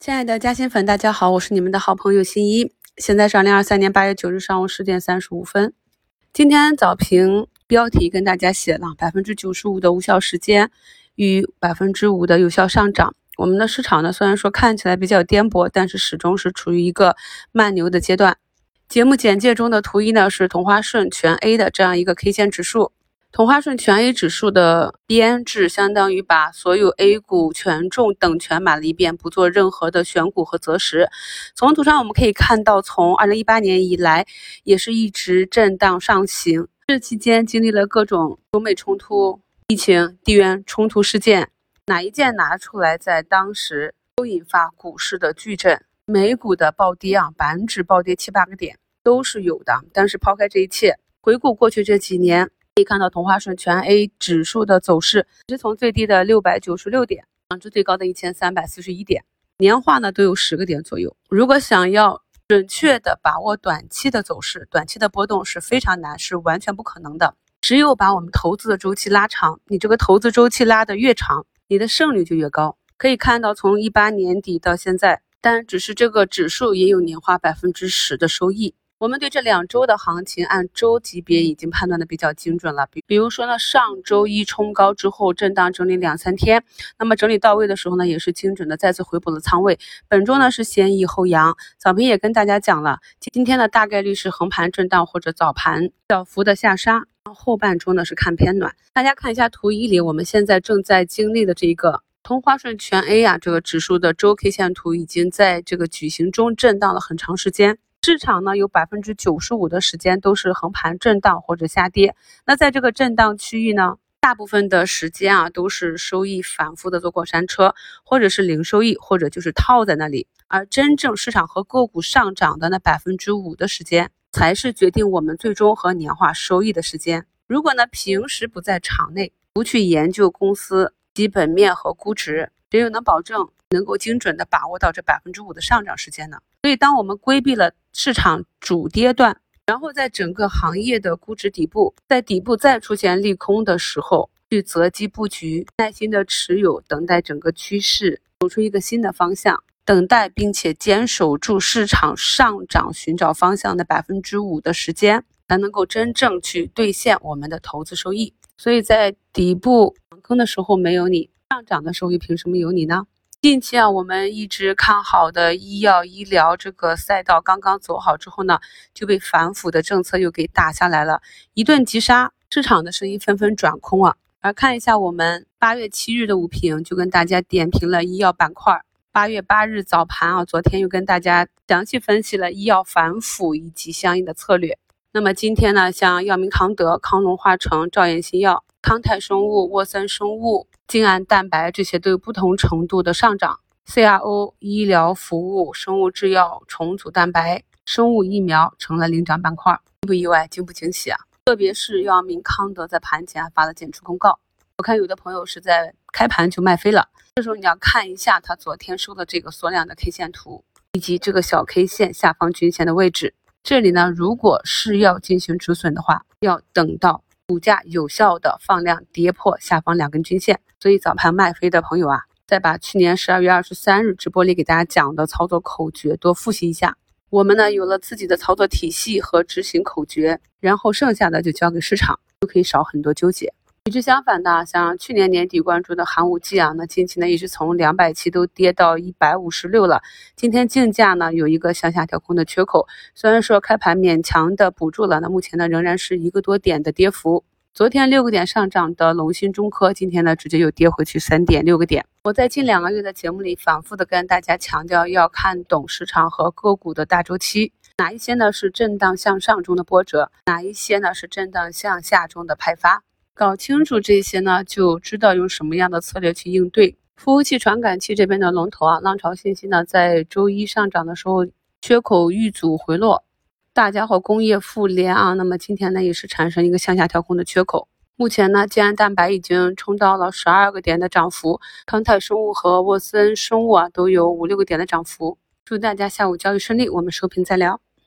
亲爱的嘉兴粉，大家好，我是你们的好朋友新一。现在是二零二三年八月九日上午十点三十五分。今天早评标题跟大家写了百分之九十五的无效时间与百分之五的有效上涨。我们的市场呢，虽然说看起来比较颠簸，但是始终是处于一个慢牛的阶段。节目简介中的图一呢，是同花顺全 A 的这样一个 K 线指数。同花顺全 A 指数的编制相当于把所有 A 股权重等全买了一遍，不做任何的选股和择时。从图上我们可以看到，从二零一八年以来，也是一直震荡上行。这期间经历了各种中美冲突、疫情、地缘冲突事件，哪一件拿出来，在当时都引发股市的巨震，美股的暴跌啊，板指暴跌七八个点都是有的。但是抛开这一切，回顾过去这几年。可以看到，同花顺全 A 指数的走势是从最低的六百九十六点涨至最高的一千三百四十一点，年化呢都有十个点左右。如果想要准确的把握短期的走势，短期的波动是非常难，是完全不可能的。只有把我们投资的周期拉长，你这个投资周期拉得越长，你的胜率就越高。可以看到，从一八年底到现在，但只是这个指数也有年化百分之十的收益。我们对这两周的行情按周级别已经判断的比较精准了。比比如说呢，上周一冲高之后震荡整理两三天，那么整理到位的时候呢，也是精准的再次回补了仓位。本周呢是先抑后扬，早评也跟大家讲了，今天的大概率是横盘震荡或者早盘小幅的下杀，后半周呢是看偏暖。大家看一下图一里，我们现在正在经历的这一个同花顺全 A 啊，这个指数的周 K 线图已经在这个矩形中震荡了很长时间。市场呢有百分之九十五的时间都是横盘震荡或者下跌，那在这个震荡区域呢，大部分的时间啊都是收益反复的坐过山车，或者是零收益，或者就是套在那里。而真正市场和个股上涨的那百分之五的时间，才是决定我们最终和年化收益的时间。如果呢平时不在场内，不去研究公司基本面和估值，谁又能保证？能够精准的把握到这百分之五的上涨时间呢？所以，当我们规避了市场主跌段，然后在整个行业的估值底部，在底部再出现利空的时候，去择机布局，耐心的持有，等待整个趋势走出一个新的方向，等待并且坚守住市场上涨寻找方向的百分之五的时间，才能够真正去兑现我们的投资收益。所以在底部坑的时候没有你，上涨的时候又凭什么有你呢？近期啊，我们一直看好的医药医疗这个赛道刚刚走好之后呢，就被反腐的政策又给打下来了，一顿急杀，市场的声音纷纷转空啊。而看一下我们八月七日的午评，就跟大家点评了医药板块。八月八日早盘啊，昨天又跟大家详细分析了医药反腐以及相应的策略。那么今天呢，像药明康德、康龙化成、兆业新药、康泰生物、沃森生物。静安蛋白这些都有不同程度的上涨，CRO、医疗服务、生物制药、重组蛋白、生物疫苗成了领涨板块，意不意外，惊不惊喜啊？特别是药明康德在盘前发了减持公告，我看有的朋友是在开盘就卖飞了，这时候你要看一下他昨天收的这个缩量的 K 线图，以及这个小 K 线下方均线的位置，这里呢，如果是要进行止损的话，要等到。股价有效的放量跌破下方两根均线，所以早盘卖飞的朋友啊，再把去年十二月二十三日直播里给大家讲的操作口诀多复习一下。我们呢有了自己的操作体系和执行口诀，然后剩下的就交给市场，就可以少很多纠结。与之相反的，像去年年底关注的寒武纪啊，那近期呢一直从两百七都跌到一百五十六了。今天竞价呢有一个向下调控的缺口，虽然说开盘勉强的补住了，那目前呢仍然是一个多点的跌幅。昨天六个点上涨的龙芯中科，今天呢直接又跌回去三点六个点。我在近两个月的节目里反复的跟大家强调，要看懂市场和个股的大周期，哪一些呢是震荡向上中的波折，哪一些呢是震荡向下中的派发。搞清楚这些呢，就知道用什么样的策略去应对。服务器传感器这边的龙头啊，浪潮信息呢，在周一上涨的时候，缺口遇阻回落。大家伙工业富联啊，那么今天呢，也是产生一个向下调控的缺口。目前呢，建安蛋白已经冲到了十二个点的涨幅，康泰生物和沃森生物啊，都有五六个点的涨幅。祝大家下午交易顺利，我们收评再聊。